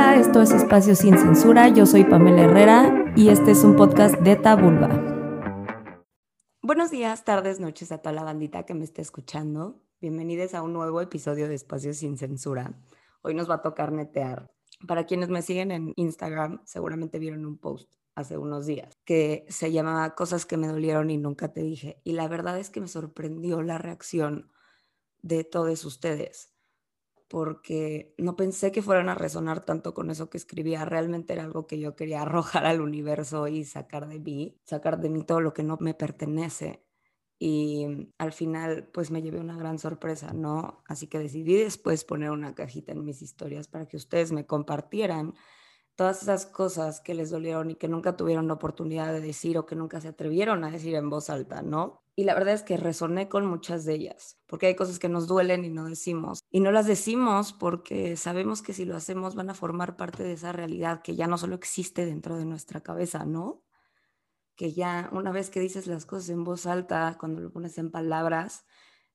Esto es Espacio Sin Censura. Yo soy Pamela Herrera y este es un podcast de Tabulba. Buenos días, tardes, noches a toda la bandita que me esté escuchando. Bienvenidos a un nuevo episodio de Espacio Sin Censura. Hoy nos va a tocar netear. Para quienes me siguen en Instagram, seguramente vieron un post hace unos días que se llamaba Cosas que me dolieron y nunca te dije. Y la verdad es que me sorprendió la reacción de todos ustedes porque no pensé que fueran a resonar tanto con eso que escribía. Realmente era algo que yo quería arrojar al universo y sacar de mí, sacar de mí todo lo que no me pertenece. Y al final, pues me llevé una gran sorpresa, ¿no? Así que decidí después poner una cajita en mis historias para que ustedes me compartieran todas esas cosas que les dolieron y que nunca tuvieron la oportunidad de decir o que nunca se atrevieron a decir en voz alta, ¿no? Y la verdad es que resoné con muchas de ellas, porque hay cosas que nos duelen y no decimos. Y no las decimos porque sabemos que si lo hacemos van a formar parte de esa realidad que ya no solo existe dentro de nuestra cabeza, ¿no? Que ya una vez que dices las cosas en voz alta, cuando lo pones en palabras,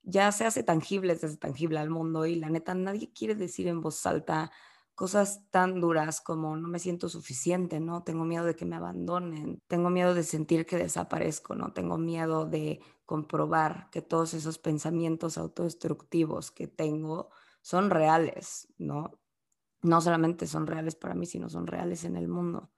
ya se hace tangible, se hace tangible al mundo y la neta nadie quiere decir en voz alta cosas tan duras como no me siento suficiente, ¿no? Tengo miedo de que me abandonen, tengo miedo de sentir que desaparezco, ¿no? Tengo miedo de comprobar que todos esos pensamientos autodestructivos que tengo son reales, ¿no? No solamente son reales para mí, sino son reales en el mundo.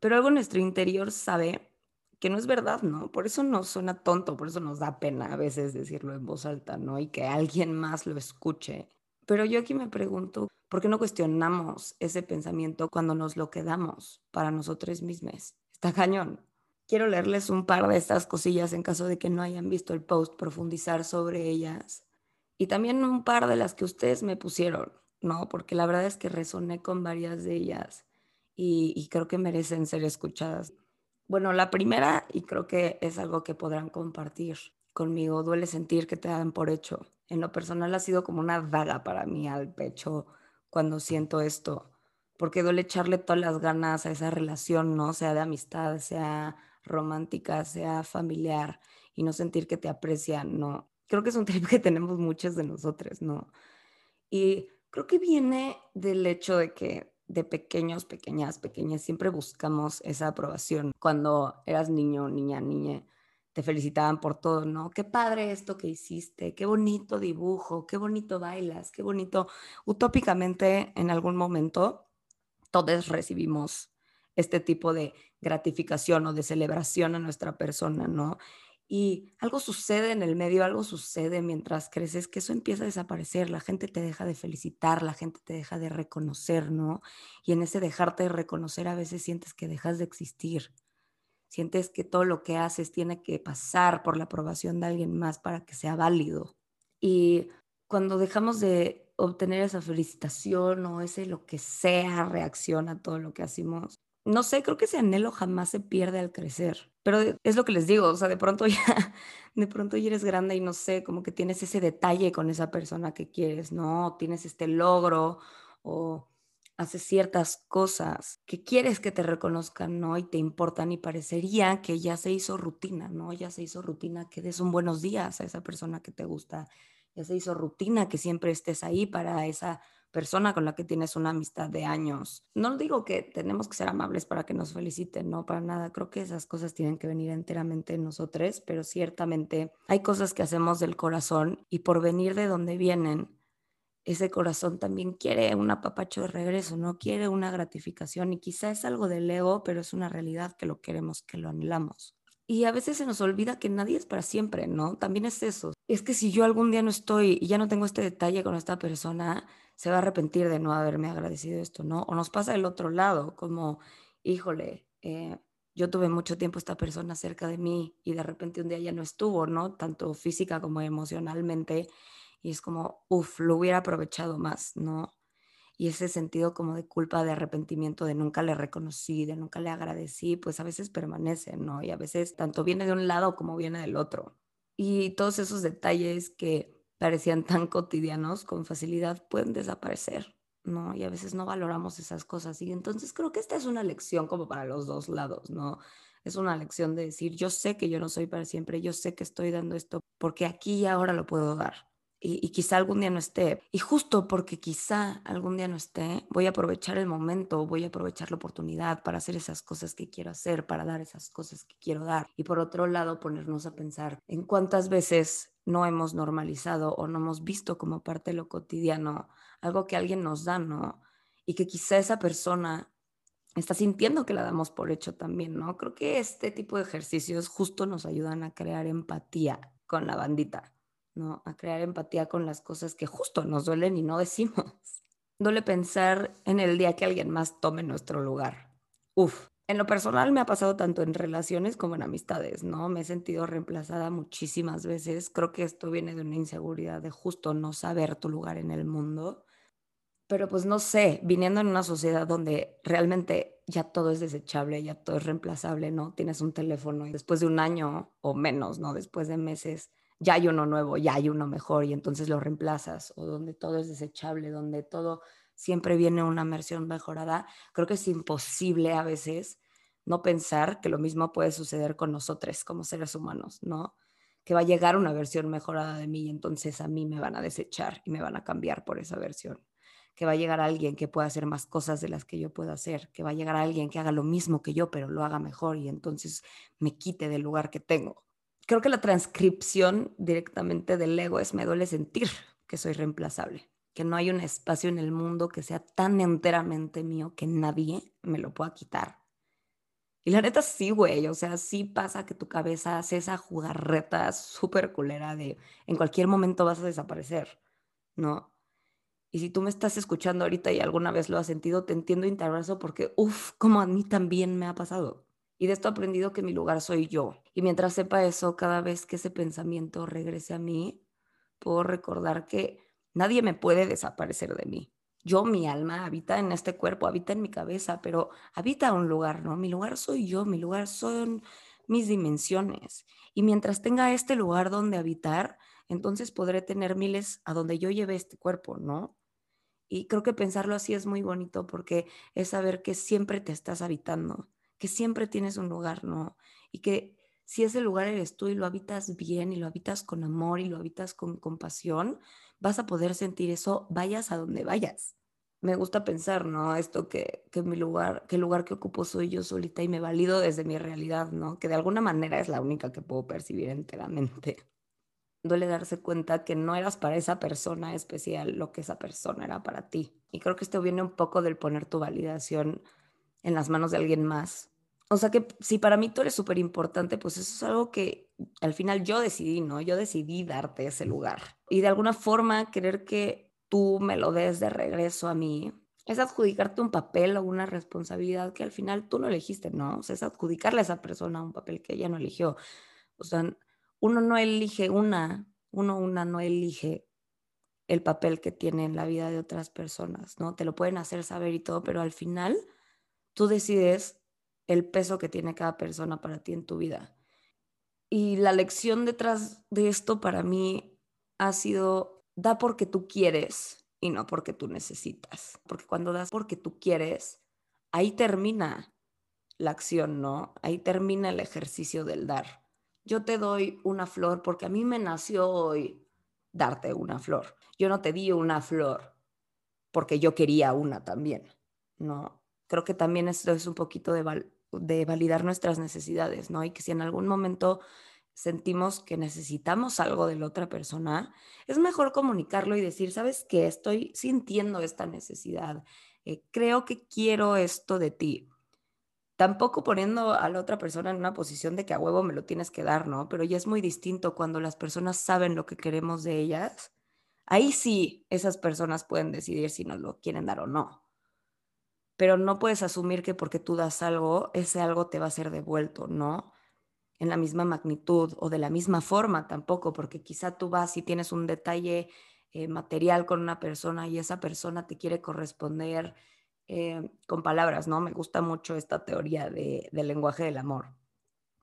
Pero algo en nuestro interior sabe que no es verdad, ¿no? Por eso nos suena tonto, por eso nos da pena a veces decirlo en voz alta, ¿no? Y que alguien más lo escuche. Pero yo aquí me pregunto, ¿Por qué no cuestionamos ese pensamiento cuando nos lo quedamos para nosotros mismos? Está cañón. Quiero leerles un par de estas cosillas en caso de que no hayan visto el post, profundizar sobre ellas. Y también un par de las que ustedes me pusieron, ¿no? Porque la verdad es que resoné con varias de ellas y, creo que merecen ser escuchadas. Bueno, la primera, y creo que es algo que podrán compartir conmigo, duele sentir que te dan por hecho. En lo personal ha sido como una daga para mí al pecho cuando siento esto, porque duele echarle todas las ganas a esa relación, ¿no? Sea de amistad, sea romántica, sea familiar, y no sentir que te aprecian, ¿no? Creo que es un trip que tenemos muchos de nosotros, ¿no? Y creo que viene del hecho de que de pequeños, pequeñas, pequeñas, siempre buscamos esa aprobación. Cuando eras niño, niña, niña, te felicitaban por todo, ¿no? Qué padre esto que hiciste, qué bonito dibujo, qué bonito bailas, qué bonito. Utópicamente, en algún momento, todos recibimos este tipo de gratificación o de celebración a nuestra persona, ¿no? Y algo sucede en el medio, algo sucede mientras creces, que eso empieza a desaparecer, la gente te deja de felicitar, la gente te deja de reconocer, ¿no? Y en ese dejarte de reconocer a veces sientes que dejas de existir sientes que todo lo que haces tiene que pasar por la aprobación de alguien más para que sea válido. Y cuando dejamos de obtener esa felicitación o ese lo que sea reacción a todo lo que hacemos, no sé, creo que ese anhelo jamás se pierde al crecer. Pero es lo que les digo, o sea, de pronto ya, de pronto ya eres grande y no sé, como que tienes ese detalle con esa persona que quieres, ¿no? Tienes este logro o haces ciertas cosas que quieres que te reconozcan, ¿no? Y te importan y parecería que ya se hizo rutina, ¿no? Ya se hizo rutina que des un buenos días a esa persona que te gusta, ya se hizo rutina que siempre estés ahí para esa persona con la que tienes una amistad de años. No digo que tenemos que ser amables para que nos feliciten, no, para nada. Creo que esas cosas tienen que venir enteramente en nosotros, pero ciertamente hay cosas que hacemos del corazón y por venir de donde vienen, ese corazón también quiere un apapacho de regreso, no quiere una gratificación y quizá es algo del ego, pero es una realidad que lo queremos, que lo anhelamos. Y a veces se nos olvida que nadie es para siempre, ¿no? También es eso. Es que si yo algún día no estoy y ya no tengo este detalle con esta persona, se va a arrepentir de no haberme agradecido esto, ¿no? O nos pasa del otro lado, como, híjole, eh, yo tuve mucho tiempo esta persona cerca de mí y de repente un día ya no estuvo, ¿no? Tanto física como emocionalmente y es como, uff, lo hubiera aprovechado más, ¿no? Y ese sentido como de culpa, de arrepentimiento, de nunca le reconocí, de nunca le agradecí, pues a veces permanece, ¿no? Y a veces tanto viene de un lado como viene del otro. Y todos esos detalles que parecían tan cotidianos con facilidad pueden desaparecer, ¿no? Y a veces no valoramos esas cosas. Y entonces creo que esta es una lección como para los dos lados, ¿no? Es una lección de decir, yo sé que yo no soy para siempre, yo sé que estoy dando esto porque aquí y ahora lo puedo dar y, quizá algún día no esté. Y justo porque quizá algún día no esté, voy a aprovechar el momento, voy a aprovechar la oportunidad para hacer esas cosas que quiero hacer, para dar esas cosas que quiero dar. Y por otro lado, ponernos a pensar en cuántas veces no hemos normalizado o no hemos visto como parte de lo cotidiano algo que alguien nos da, ¿no? Y que quizá esa persona está sintiendo que la damos por hecho también, ¿no? Creo que este tipo de ejercicios justo nos ayudan a crear empatía con la bandita, ¿no? A crear empatía con las cosas que justo nos duelen y no decimos. Duele pensar en el día que alguien más tome nuestro lugar. Uf, en lo personal me ha pasado tanto en relaciones como en amistades, ¿no? Me he sentido reemplazada muchísimas veces. Creo que esto viene de una inseguridad de justo no saber tu lugar en el mundo pero pues no sé, viniendo en una sociedad donde realmente ya todo es desechable, ya todo es reemplazable, ¿no? Tienes un teléfono y después de un año o menos, ¿no? Después de meses, ya hay uno nuevo, ya hay uno mejor y entonces lo reemplazas, o donde todo es desechable, donde todo siempre viene una versión mejorada, creo que es imposible a veces no pensar que lo mismo puede suceder con nosotros como seres humanos, ¿no? Que va a llegar una versión mejorada de mí y entonces a mí me van a desechar y me van a cambiar por esa versión que va a llegar alguien que pueda hacer más cosas de las que yo puedo hacer, que va a llegar alguien que haga lo mismo que yo, pero lo haga mejor y entonces me quite del lugar que tengo. Creo que la transcripción directamente del ego es me duele sentir que soy reemplazable, que no hay un espacio en el mundo que sea tan enteramente mío que nadie me lo pueda quitar. Y la neta sí, güey, o sea, sí pasa que tu cabeza hace esa jugarreta súper culera de en cualquier momento vas a desaparecer, ¿no? Y si tú me estás escuchando ahorita y alguna vez lo has sentido, te entiendo y porque, uff, como a mí también me ha pasado. Y de esto he aprendido que mi lugar soy yo. Y mientras sepa eso, cada vez que ese pensamiento regrese a mí, puedo recordar que nadie me puede desaparecer de mí. Yo, mi alma, habita en este cuerpo, habita en mi cabeza, pero habita un lugar, ¿no? Mi lugar soy yo, mi lugar son mis dimensiones. Y mientras tenga este lugar donde habitar, entonces podré tener miles a donde yo lleve este cuerpo, ¿no? Y creo que pensarlo así es muy bonito porque es saber que siempre te estás habitando, que siempre tienes un lugar, ¿no? Y que si ese lugar eres tú y lo habitas bien y lo habitas con amor y lo habitas con compasión, vas a poder sentir eso vayas a donde vayas. Me gusta pensar, ¿no? Esto que, que mi lugar, que el lugar que ocupo soy yo solita y me valido desde mi realidad, ¿no? Que de alguna manera es la única que puedo percibir enteramente duele darse cuenta que no eras para esa persona especial lo que esa persona era para ti. Y creo que esto viene un poco del poner tu validación en las manos de alguien más. O sea que si para mí tú eres súper importante, pues eso es algo que al final yo decidí, ¿no? Yo decidí darte ese lugar. Y de alguna forma querer que tú me lo des de regreso a mí es adjudicarte un papel o una responsabilidad que al final tú no elegiste, ¿no? O sea, es adjudicarle a esa persona un papel que ella no eligió. O sea, uno no elige una, uno una no elige el papel que tiene en la vida de otras personas, ¿no? Te lo pueden hacer saber y todo, pero al final tú decides el peso que tiene cada persona para ti en tu vida. Y la lección detrás de esto para mí ha sido, da porque tú quieres y no porque tú necesitas. Porque cuando das porque tú quieres, ahí termina la acción, ¿no? Ahí termina el ejercicio del dar yo te doy una flor porque a mí me nació hoy darte una flor. Yo no te di una flor porque yo quería una también, ¿no? Creo que también esto es un poquito de, de validar nuestras necesidades, ¿no? Y que si en algún momento sentimos que necesitamos algo de la otra persona, es mejor comunicarlo y decir, ¿sabes qué? Estoy sintiendo esta necesidad. Eh, creo que quiero esto de ti tampoco poniendo a la otra persona en una posición de que a huevo me lo tienes que dar, ¿no? Pero ya es muy distinto cuando las personas saben lo que queremos de ellas. Ahí sí, esas personas pueden decidir si nos lo quieren dar o no. Pero no puedes asumir que porque tú das algo, ese algo te va a ser devuelto, ¿no? En la misma magnitud o de la misma forma tampoco, porque quizá tú vas y tienes un detalle eh, material con una persona y esa persona te quiere corresponder eh, con palabras, ¿no? Me gusta mucho esta teoría de, del lenguaje del amor,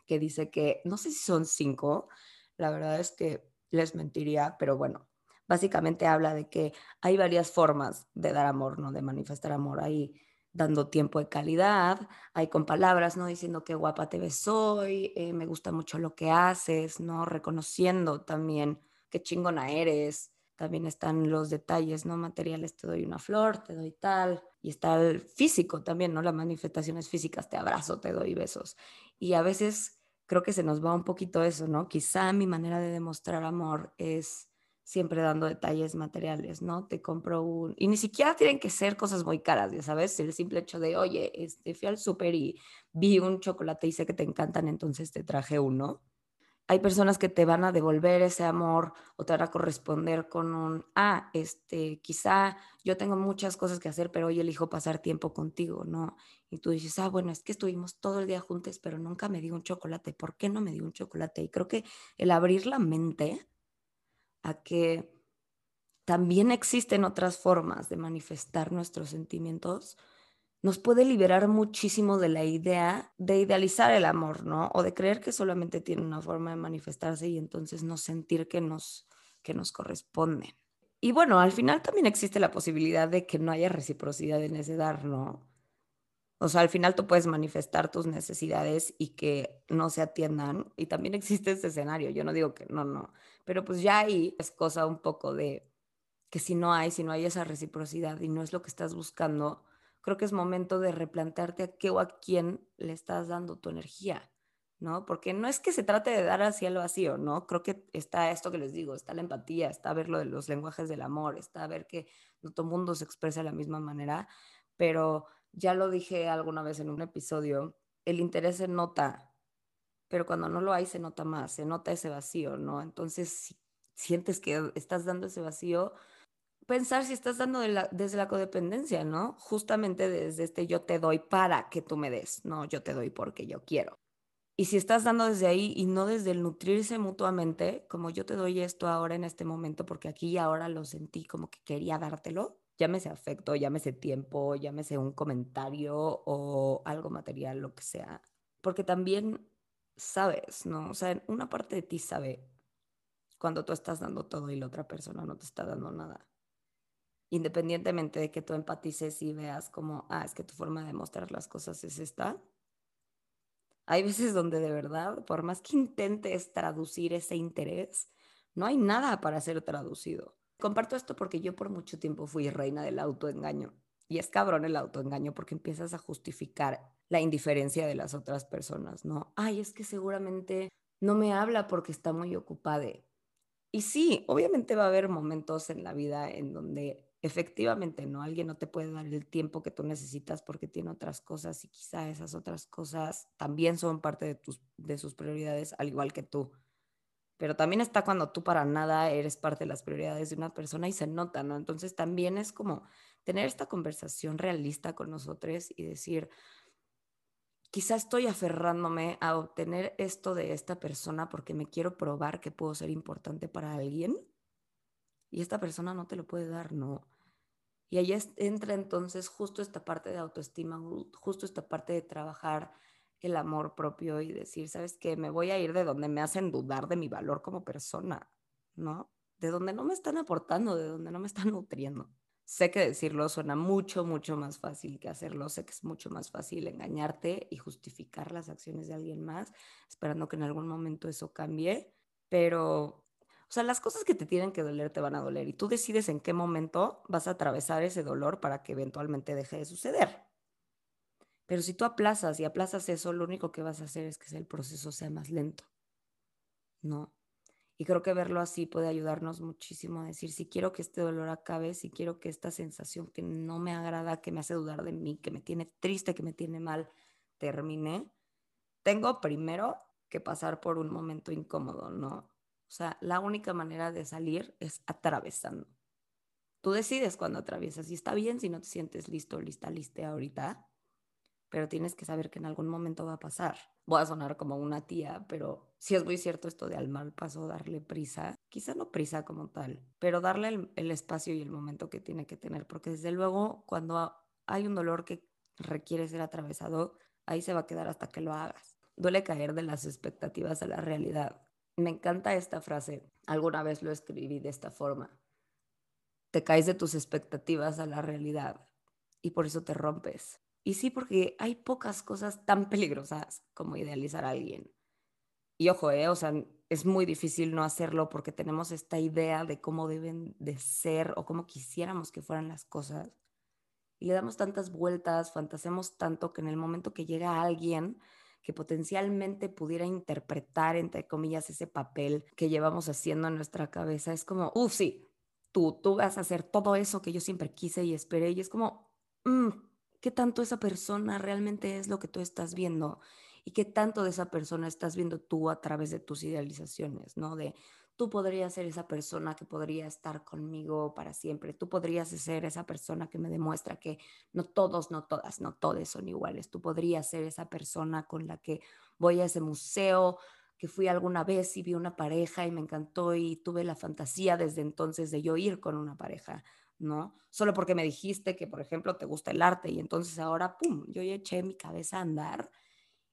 que dice que, no sé si son cinco, la verdad es que les mentiría, pero bueno, básicamente habla de que hay varias formas de dar amor, ¿no? De manifestar amor. Hay dando tiempo de calidad, hay con palabras, ¿no? Diciendo qué guapa te ves hoy, eh, me gusta mucho lo que haces, ¿no? Reconociendo también qué chingona eres, también están los detalles, ¿no? Materiales, te doy una flor, te doy tal, y está el físico también, ¿no? Las manifestaciones físicas, te abrazo, te doy besos. Y a veces creo que se nos va un poquito eso, ¿no? Quizá mi manera de demostrar amor es siempre dando detalles materiales, ¿no? Te compro un... Y ni siquiera tienen que ser cosas muy caras, ya sabes, el simple hecho de, oye, este, fui al súper y vi un chocolate y sé que te encantan, entonces te traje uno hay personas que te van a devolver ese amor o te van a corresponder con un, ah, este, quizá yo tengo muchas cosas que hacer, pero hoy elijo pasar tiempo contigo, ¿no? Y tú dices, ah, bueno, es que estuvimos todo el día juntos, pero nunca me dio un chocolate. ¿Por qué no me dio un chocolate? Y creo que el abrir la mente a que también existen otras formas de manifestar nuestros sentimientos nos puede liberar muchísimo de la idea de idealizar el amor, ¿no? O de creer que solamente tiene una forma de manifestarse y entonces no sentir que nos, que nos corresponden. Y bueno, al final también existe la posibilidad de que no haya reciprocidad en ese dar, ¿no? O sea, al final tú puedes manifestar tus necesidades y que no se atiendan. Y también existe ese escenario. Yo no digo que no, no. Pero pues ya ahí es cosa un poco de que si no hay, si no hay esa reciprocidad y no es lo que estás buscando, creo que es momento de replantearte a qué o a quién le estás dando tu energía, ¿no? Porque no es que se trate de dar hacia el vacío, ¿no? Creo que está esto que les digo, está la empatía, está ver lo de los lenguajes del amor, está ver que no todo mundo se expresa de la misma manera, pero ya lo dije alguna vez en un episodio, el interés se nota, pero cuando no lo hay se nota más, se nota ese vacío, ¿no? Entonces, si sientes que estás dando ese vacío, pensar si estás dando desde la codependencia, ¿no? Justamente desde este yo te doy para que tú me des, no yo te doy porque yo quiero. Y si estás dando desde ahí y no desde el nutrirse mutuamente, como yo te doy esto ahora en este momento porque aquí y ahora lo sentí como que quería dártelo, llámese afecto, llámese tiempo, llámese un comentario o algo material, lo que sea. Porque también sabes, ¿no? O sea, una parte de ti sabe cuando tú estás dando todo y la otra persona no te está dando nada independientemente de que tú empatices y veas como, ah, es que tu forma de mostrar las cosas es esta. Hay veces donde de verdad, por más que intentes traducir ese interés, no hay nada para ser traducido. Comparto esto porque yo por mucho tiempo fui reina del autoengaño. Y es cabrón el autoengaño porque empiezas a justificar la indiferencia de las otras personas, ¿no? Ay, es que seguramente no me habla porque está muy ocupada. Y sí, obviamente va a haber momentos en la vida en donde efectivamente, ¿no? Alguien no te puede dar el tiempo que tú necesitas porque tiene otras cosas y quizá esas otras cosas también son parte de, tus, de sus prioridades, al igual que tú. Pero también está cuando tú para nada eres parte de las prioridades de una persona y se nota, ¿no? Entonces también es como tener esta conversación realista con nosotros y decir, quizá estoy aferrándome a obtener esto de esta persona porque me quiero probar que puedo ser importante para alguien y esta persona no te lo puede dar, no. Y ahí entra entonces justo esta parte de autoestima, justo esta parte de trabajar el amor propio y decir, ¿sabes qué? Me voy a ir de donde me hacen dudar de mi valor como persona, ¿no? De donde no me están aportando, de donde no me están nutriendo. Sé que decirlo suena mucho, mucho más fácil que hacerlo. Sé que es mucho más fácil engañarte y justificar las acciones de alguien más, esperando que en algún momento eso cambie. Pero o sea, las cosas que te tienen que doler te van a doler y tú decides en qué momento vas a atravesar ese dolor para que eventualmente deje de suceder. Pero si tú aplazas y aplazas eso, lo único que vas a hacer es que el proceso sea más lento. ¿No? Y creo que verlo así puede ayudarnos muchísimo a decir, si quiero que este dolor acabe, si quiero que esta sensación que no me agrada, que me hace dudar de mí, que me tiene triste, que me tiene mal, termine, tengo primero que pasar por un momento incómodo, ¿no? O sea, la única manera de salir es atravesando. Tú decides cuando atraviesas y está bien si no te sientes listo, lista, liste ahorita, pero tienes que saber que en algún momento va a pasar. Voy a sonar como una tía, pero si es muy cierto esto de al mal paso darle prisa, quizá no prisa como tal, pero darle el, el espacio y el momento que tiene que tener, porque desde luego cuando hay un dolor que requiere ser atravesado, ahí se va a quedar hasta que lo hagas. Duele caer de las expectativas a la realidad me encanta esta frase. Alguna vez lo escribí de esta forma. Te caes de tus expectativas a la realidad y por eso te rompes. Y sí, porque hay pocas cosas tan peligrosas como idealizar a alguien. Y ojo, eh, o sea, es muy difícil no hacerlo porque tenemos esta idea de cómo deben de ser o cómo quisiéramos que fueran las cosas. Y le damos tantas vueltas, fantaseamos tanto que en el momento que llega alguien que potencialmente pudiera interpretar, entre comillas, ese papel que llevamos haciendo en nuestra cabeza, es como, uff, sí, tú, tú vas a hacer todo eso que yo siempre quise y esperé. Y es como, mm, ¿qué tanto esa persona realmente es lo que tú estás viendo? y qué tanto de esa persona estás viendo tú a través de tus idealizaciones, ¿no? De tú podrías ser esa persona que podría estar conmigo para siempre, tú podrías ser esa persona que me demuestra que no todos, no todas, no todos son iguales, tú podrías ser esa persona con la que voy a ese museo que fui alguna vez y vi una pareja y me encantó y tuve la fantasía desde entonces de yo ir con una pareja, ¿no? Solo porque me dijiste que, por ejemplo, te gusta el arte y entonces ahora, ¡pum!, yo eché mi cabeza a andar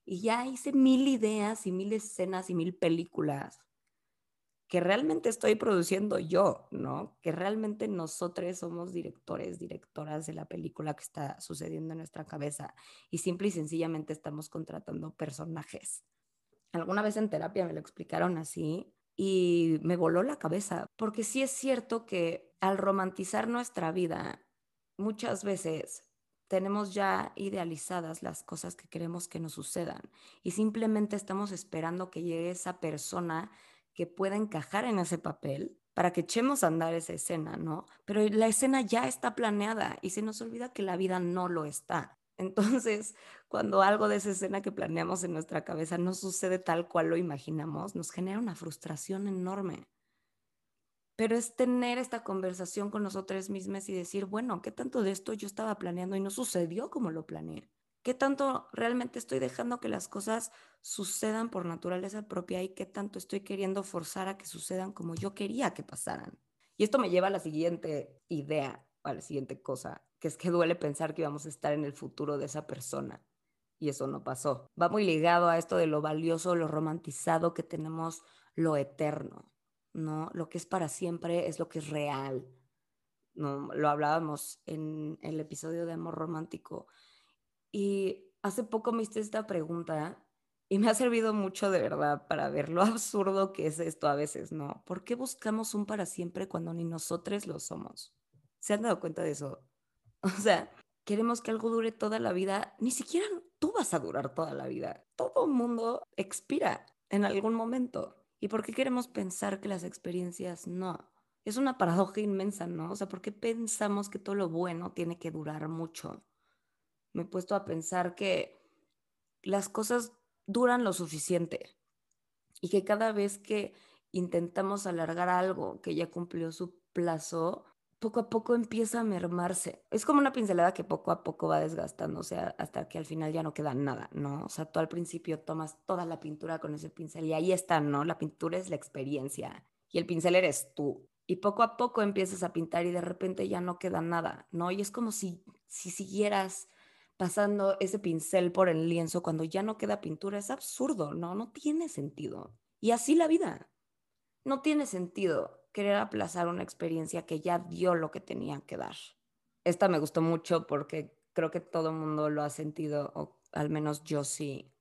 y ya hice mil ideas y mil escenas y mil películas que realmente estoy produciendo yo, ¿no? Que realmente nosotros somos directores, directoras de la película que está sucediendo en nuestra cabeza y simple y sencillamente estamos contratando personajes. Alguna vez en terapia me lo explicaron así y me voló la cabeza, porque sí es cierto que al romantizar nuestra vida, muchas veces tenemos ya idealizadas las cosas que queremos que nos sucedan y simplemente estamos esperando que llegue esa persona que pueda encajar en ese papel para que echemos a andar esa escena, ¿no? Pero la escena ya está planeada y se nos olvida que la vida no lo está. Entonces, cuando algo de esa escena que planeamos en nuestra cabeza no sucede tal cual lo imaginamos, nos genera una frustración enorme pero es tener esta conversación con nosotros mismos y decir, bueno, ¿qué tanto de esto yo estaba planeando y no sucedió como lo planeé? ¿Qué tanto realmente estoy dejando que las cosas sucedan por naturaleza propia y qué tanto estoy queriendo forzar a que sucedan como yo quería que pasaran? Y esto me lleva a la siguiente idea, a la siguiente cosa, que es que duele pensar que vamos a estar en el futuro de esa persona. Y eso no pasó. Va muy ligado a esto de lo valioso, lo romantizado que tenemos lo eterno. ¿No? Lo que es para siempre es lo que es real. ¿no? Lo hablábamos en el episodio de Amor Romántico. Y hace poco me hice esta pregunta y me ha servido mucho de verdad para ver lo absurdo que es esto a veces, ¿no? ¿Por qué buscamos un para siempre cuando ni nosotros lo somos? ¿Se han dado cuenta de eso? O sea, queremos que algo dure toda la vida, ni siquiera tú vas a durar toda la vida. Todo mundo expira en algún momento. ¿Y por qué queremos pensar que las experiencias no? Es una paradoja inmensa, ¿no? O sea, ¿por qué pensamos que todo lo bueno tiene que durar mucho? Me he puesto a pensar que las cosas duran lo suficiente y que cada vez que intentamos alargar algo que ya cumplió su plazo, poco a poco empieza a mermarse. Es como una pincelada que poco a poco va desgastando, o sea, hasta que al final ya no queda nada, ¿no? O sea, tú al principio tomas toda la pintura con ese pincel y ahí está, ¿no? La pintura es la experiencia y el pincel eres tú. Y poco a poco empiezas a pintar y de repente ya no queda nada, ¿no? Y es como si, si siguieras pasando ese pincel por el lienzo cuando ya no queda pintura. Es absurdo, ¿no? No tiene sentido. Y así la vida. No tiene sentido querer aplazar una experiencia que ya dio lo que tenía que dar. Esta me gustó mucho porque creo que todo el mundo lo ha sentido, o al menos yo sí.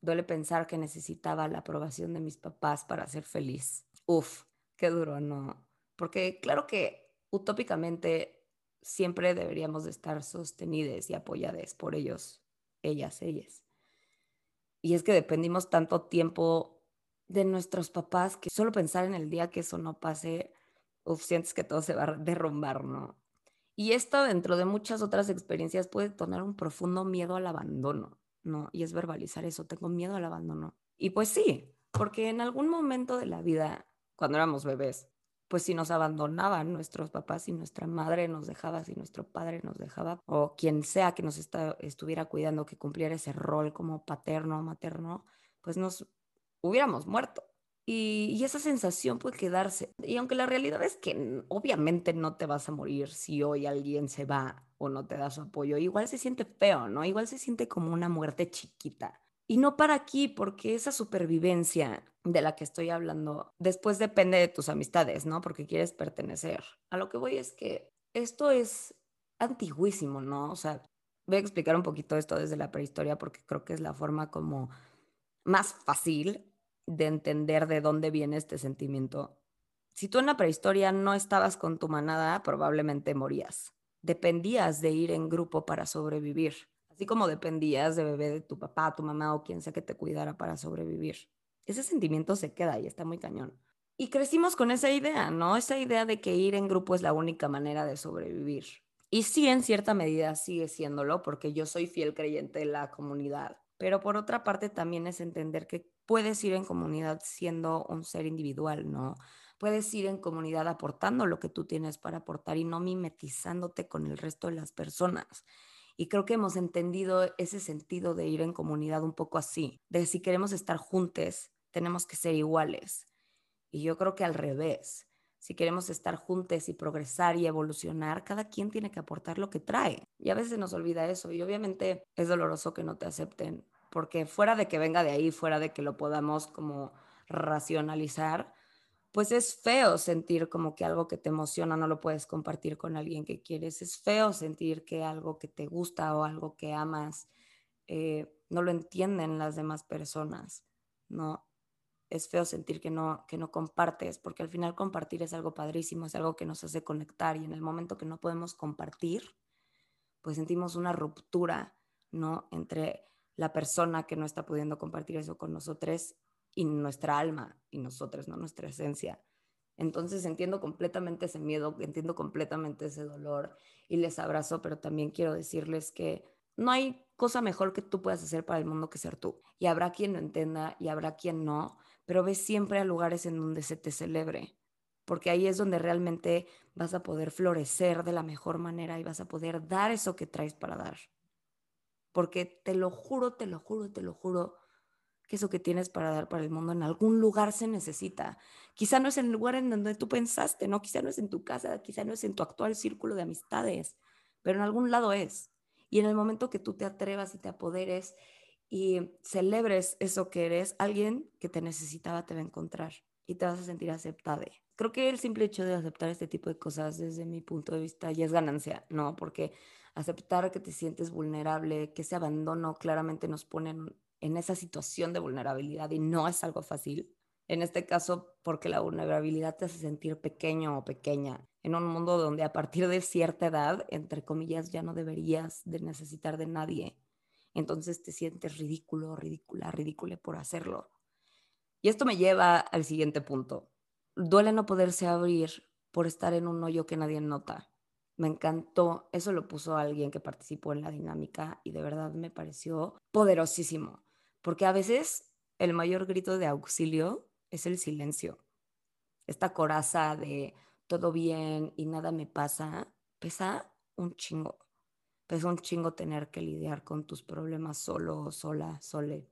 Duele pensar que necesitaba la aprobación de mis papás para ser feliz. Uf, qué duro, ¿no? Porque claro que utópicamente siempre deberíamos de estar sostenidos y apoyados por ellos, ellas, ellas. Y es que dependimos tanto tiempo de nuestros papás que solo pensar en el día que eso no pase, uf, sientes que todo se va a derrumbar, ¿no? Y esto dentro de muchas otras experiencias puede tener un profundo miedo al abandono, ¿no? Y es verbalizar eso, tengo miedo al abandono. Y pues sí, porque en algún momento de la vida, cuando éramos bebés, pues si nos abandonaban nuestros papás, si nuestra madre nos dejaba, si nuestro padre nos dejaba, o quien sea que nos estuviera cuidando, que cumpliera ese rol como paterno o materno, pues nos hubiéramos muerto. Y, esa sensación puede quedarse. Y aunque la realidad es que obviamente no te vas a morir si hoy alguien se va o no te da su apoyo, igual se siente feo, ¿no? Igual se siente como una muerte chiquita. Y no para aquí, porque esa supervivencia de la que estoy hablando después depende de tus amistades, ¿no? Porque quieres pertenecer. A lo que voy es que esto es antiguísimo, ¿no? O sea, voy a explicar un poquito esto desde la prehistoria porque creo que es la forma como más fácil de entender de dónde viene este sentimiento. Si tú en la prehistoria no estabas con tu manada, probablemente morías. Dependías de ir en grupo para sobrevivir, así como dependías de bebé de tu papá, tu mamá o quien sea que te cuidara para sobrevivir. Ese sentimiento se queda y está muy cañón. Y crecimos con esa idea, ¿no? Esa idea de que ir en grupo es la única manera de sobrevivir. Y sí, en cierta medida sigue siéndolo, porque yo soy fiel creyente de la comunidad. Pero por otra parte también es entender que puedes ir en comunidad siendo un ser individual, ¿no? Puedes ir en comunidad aportando lo que tú tienes para aportar y no mimetizándote con el resto de las personas. Y creo que hemos entendido ese sentido de ir en comunidad un poco así, de si queremos estar juntos, tenemos que ser iguales. Y yo creo que al revés, si queremos estar juntos y progresar y evolucionar, cada quien tiene que aportar lo que trae. Y a veces nos olvida eso. Y obviamente es doloroso que no te acepten, porque fuera de que venga de ahí, fuera de que lo podamos como racionalizar, pues es feo sentir como que algo que te emociona no lo puedes compartir con alguien que quieres. Es feo sentir que algo que te gusta o algo que amas eh, no lo entienden las demás personas, ¿no? es feo sentir que no, que no compartes, porque al final compartir es algo padrísimo, es algo que nos hace conectar y en el momento que no podemos compartir, pues sentimos una ruptura, ¿no? Entre la persona que no está pudiendo compartir eso con nosotros y nuestra alma y nosotros, ¿no? Nuestra esencia. Entonces entiendo completamente ese miedo, entiendo completamente ese dolor y les abrazo, pero también quiero decirles que no hay cosa mejor que tú puedas hacer para el mundo que ser tú. Y habrá quien lo entienda y habrá quien no, pero ve siempre a lugares en donde se te celebre, porque ahí es donde realmente vas a poder florecer de la mejor manera y vas a poder dar eso que traes para dar. Porque te lo juro, te lo juro, te lo juro, que eso que tienes para dar para el mundo en algún lugar se necesita. Quizá no es en el lugar en donde tú pensaste, ¿no? Quizá no es en tu casa, quizá no es en tu actual círculo de amistades, pero en algún lado es. Y en el momento que tú te atrevas y te apoderes y celebres eso que eres, alguien que te necesitaba te va a encontrar y te vas a sentir aceptada. Creo que el simple hecho de aceptar este tipo de cosas desde mi punto de vista ya es ganancia, ¿no? Porque aceptar que te sientes vulnerable, que ese abandono claramente nos pone en esa situación de vulnerabilidad y no es algo fácil. En este caso, porque la vulnerabilidad te hace sentir pequeño o pequeña en un mundo donde a partir de cierta edad, entre comillas, ya no deberías de necesitar de nadie entonces te sientes ridículo, ridícula, ridícula por hacerlo. Y esto me lleva al siguiente punto. Duele no poderse abrir por estar en un hoyo que nadie nota. Me encantó, eso lo puso alguien que participó en la dinámica y de verdad me pareció poderosísimo, porque a veces el mayor grito de auxilio es el silencio. Esta coraza de todo bien y nada me pasa, pesa un chingo Pesa un chingo tener que lidiar con tus problemas solo, sola, sole.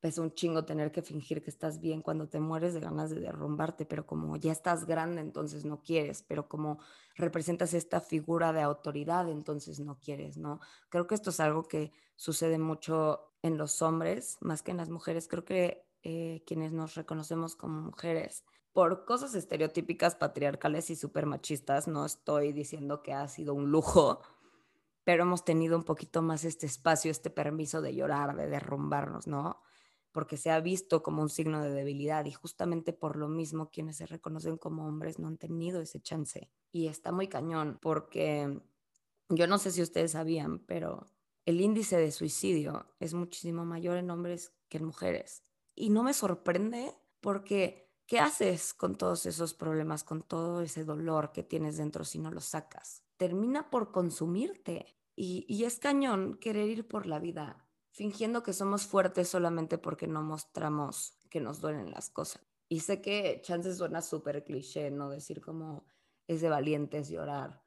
Pesa un chingo tener que fingir que estás bien cuando te mueres de ganas de derrumbarte, pero como ya estás grande, entonces no quieres, pero como representas esta figura de autoridad, entonces no quieres, ¿no? Creo que esto es algo que sucede mucho en los hombres, más que en las mujeres. Creo que eh, quienes nos reconocemos como mujeres, por cosas estereotípicas, patriarcales y súper machistas, no estoy diciendo que ha sido un lujo, pero hemos tenido un poquito más este espacio, este permiso de llorar, de derrumbarnos, ¿no? Porque se ha visto como un signo de debilidad y justamente por lo mismo quienes se reconocen como hombres no han tenido ese chance. Y está muy cañón porque yo no sé si ustedes sabían, pero el índice de suicidio es muchísimo mayor en hombres que en mujeres. Y no me sorprende porque ¿qué haces con todos esos problemas, con todo ese dolor que tienes dentro si no lo sacas? termina por consumirte. Y, es cañón querer ir por la vida fingiendo que somos fuertes solamente porque no mostramos que nos duelen las cosas. Y sé que chances suena súper cliché, ¿no? Decir como es de valientes llorar.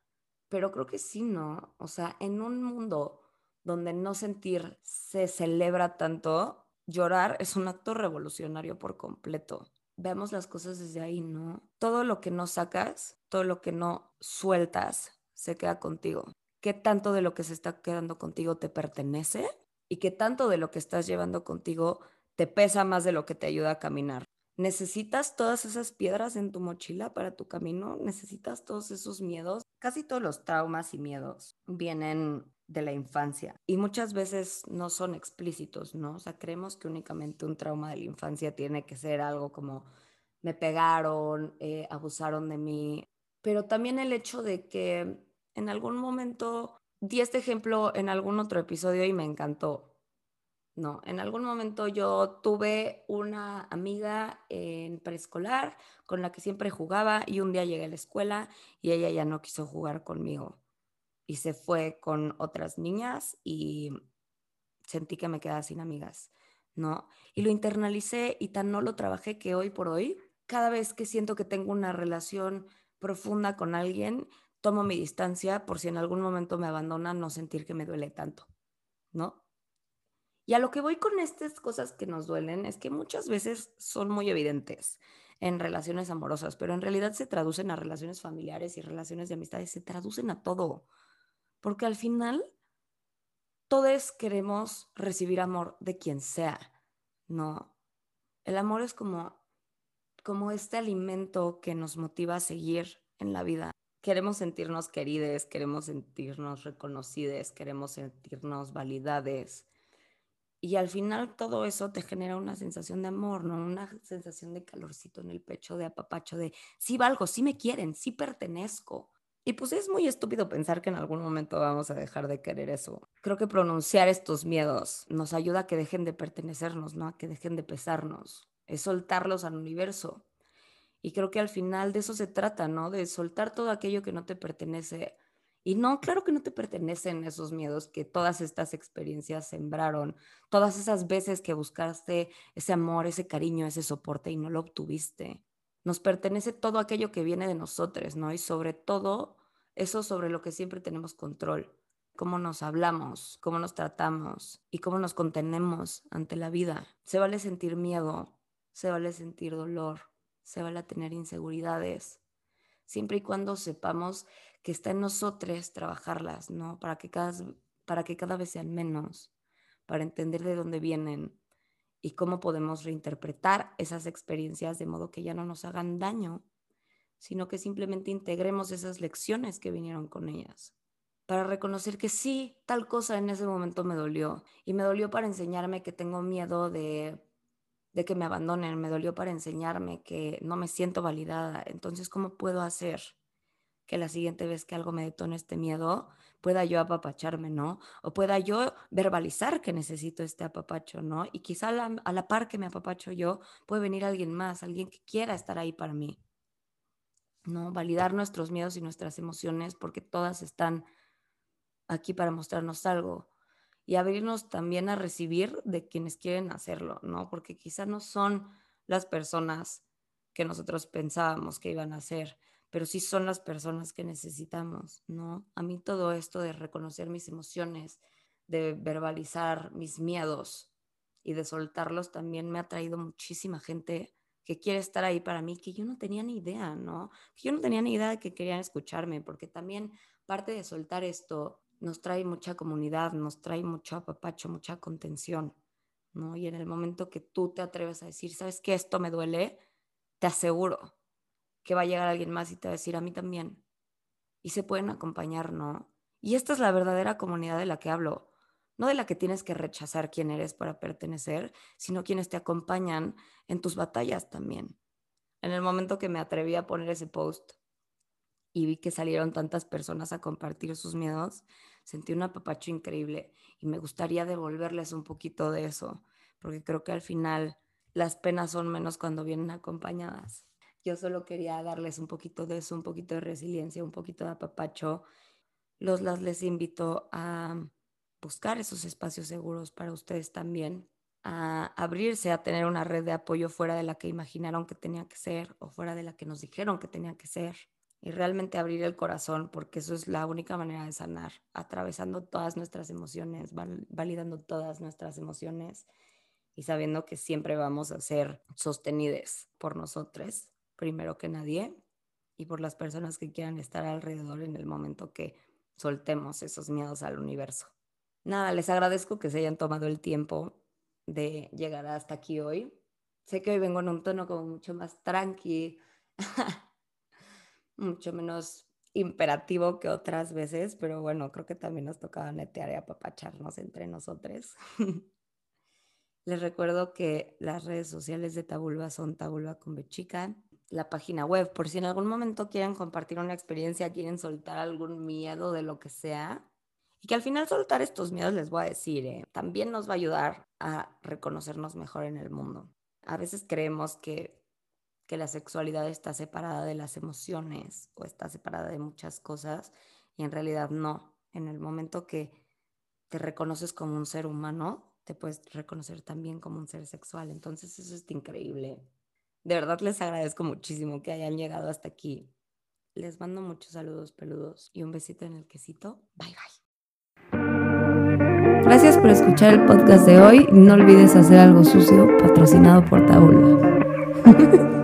Pero creo que sí, ¿no? O sea, en un mundo donde no sentir se celebra tanto, llorar es un acto revolucionario por completo. Veamos las cosas desde ahí, ¿no? Todo lo que no sacas, todo lo que no sueltas, se queda contigo? ¿Qué tanto de lo que se está quedando contigo te pertenece? ¿Y qué tanto de lo que estás llevando contigo te pesa más de lo que te ayuda a caminar? ¿Necesitas todas esas piedras en tu mochila para tu camino? ¿Necesitas todos esos miedos? Casi todos los traumas y miedos vienen de la infancia y muchas veces no son explícitos, ¿no? O sea, creemos que únicamente un trauma de la infancia tiene que ser algo como me pegaron, eh, abusaron de mí, pero también el hecho de que en algún momento, di este ejemplo en algún otro episodio y me encantó, no, en algún momento yo tuve una amiga en preescolar con la que siempre jugaba y un día llegué a la escuela y ella ya no quiso jugar conmigo y se fue con otras niñas y sentí que me quedaba sin amigas, ¿no? Y lo internalicé y tan no lo trabajé que hoy por hoy, cada vez que siento que tengo una relación profunda con alguien, tomo mi distancia por si en algún momento me abandona, no sentir que me duele tanto, ¿no? Y a lo que voy con estas cosas que nos duelen es que muchas veces son muy evidentes en relaciones amorosas, pero en realidad se traducen a relaciones familiares y relaciones de amistades, se traducen a todo. Porque al final, todos queremos recibir amor de quien sea, ¿no? El amor es como, como este alimento que nos motiva a seguir en la vida. Queremos sentirnos querides, queremos sentirnos reconocidas, queremos sentirnos validades y al final todo eso te genera una sensación de amor, ¿no? Una sensación de calorcito en el pecho, de apapacho, de sí valgo, sí me quieren, sí pertenezco. Y pues es muy estúpido pensar que en algún momento vamos a dejar de querer eso. Creo que pronunciar estos miedos nos ayuda a que dejen de pertenecernos, ¿no? A que dejen de pesarnos. Es soltarlos al universo. Y creo que al final de eso se trata, ¿no? De soltar todo aquello que no te pertenece y no, claro que no te pertenecen esos miedos que todas estas experiencias sembraron, todas esas veces que buscaste ese amor, ese cariño, ese soporte y no lo obtuviste. Nos pertenece todo aquello que viene de nosotros, ¿no? Y sobre todo eso sobre lo que siempre tenemos control, cómo nos hablamos, cómo nos tratamos y cómo nos contenemos ante la vida. Se vale sentir miedo, se vale sentir dolor, se vale tener inseguridades, siempre y cuando sepamos que está en nosotros trabajarlas, ¿no? Para que cada, para que cada vez sean menos, para entender de dónde vienen y cómo podemos reinterpretar esas experiencias de modo que ya no nos hagan daño, sino que simplemente integremos esas lecciones que vinieron con ellas. Para reconocer que sí, tal cosa en ese momento me dolió. Y me dolió para enseñarme que tengo miedo de, de que me abandonen. Me dolió para enseñarme que no me siento validada. Entonces, ¿cómo puedo hacer que la siguiente vez que algo me detone este miedo, pueda yo apapacharme, ¿no? O pueda yo verbalizar que necesito este apapacho, ¿no? Y quizá a la, a la par que me apapacho yo, puede venir alguien más, alguien que quiera estar ahí para mí, ¿no? Validar nuestros miedos y nuestras emociones porque todas están aquí para mostrarnos algo y abrirnos también a recibir de quienes quieren hacerlo, ¿no? Porque quizá no son las personas que nosotros pensábamos que iban a ser, pero sí son las personas que necesitamos, ¿no? A mí todo esto de reconocer mis emociones, de verbalizar mis miedos y de soltarlos también me ha traído muchísima gente que quiere estar ahí para mí, que yo no tenía ni idea, ¿no? Que yo no tenía ni idea de que querían escucharme, porque también parte de soltar esto nos trae mucha comunidad, nos trae mucho apapacho, mucha contención, ¿no? Y en el momento que tú te atreves a decir, ¿sabes qué? Esto me duele, te aseguro que va a llegar alguien más y te va a decir a mí también. Y se pueden acompañar, ¿no? Y esta es la verdadera comunidad de la que hablo, no de la que tienes que rechazar quién eres para pertenecer, sino quienes te acompañan en tus batallas también. En el momento que me atreví a poner ese post y vi que salieron tantas personas a compartir sus miedos, sentí un apapacho increíble y me gustaría devolverles un poquito de eso, porque creo que al final las penas son menos cuando vienen acompañadas. Yo solo quería darles un poquito de eso, un poquito de resiliencia, un poquito de apapacho. Los las les invito a buscar esos espacios seguros para ustedes también, a abrirse, a tener una red de apoyo fuera de la que imaginaron que tenía que ser o fuera de la que nos dijeron que tenía que ser. Y realmente abrir el corazón, porque eso es la única manera de sanar, atravesando todas nuestras emociones, validando todas nuestras emociones y sabiendo que siempre vamos a ser sostenidos por nosotros primero que nadie y por las personas que quieran estar alrededor en el momento que soltemos esos miedos al universo. Nada, les agradezco que se hayan tomado el tiempo de llegar hasta aquí hoy. Sé que hoy vengo en un tono como mucho más tranqui, mucho menos imperativo que otras veces, pero bueno, creo que también nos tocaba netear y apapacharnos entre nosotros. Les recuerdo que las redes sociales de Tabulba son Tabulba con Bechica, la página web, por si en algún momento quieren compartir una experiencia, quieren soltar algún miedo de lo que sea. Y que al final soltar estos miedos, les voy a decir, ¿eh? también nos va a ayudar a reconocernos mejor en el mundo. A veces creemos que, que la sexualidad está separada de las emociones o está separada de muchas cosas y en realidad no. En el momento que te reconoces como un ser humano, te puedes reconocer también como un ser sexual. Entonces eso es increíble. De verdad les agradezco muchísimo que hayan llegado hasta aquí. Les mando muchos saludos peludos y un besito en el quesito. Bye bye. Gracias por escuchar el podcast de hoy. No olvides hacer algo sucio patrocinado por Taula.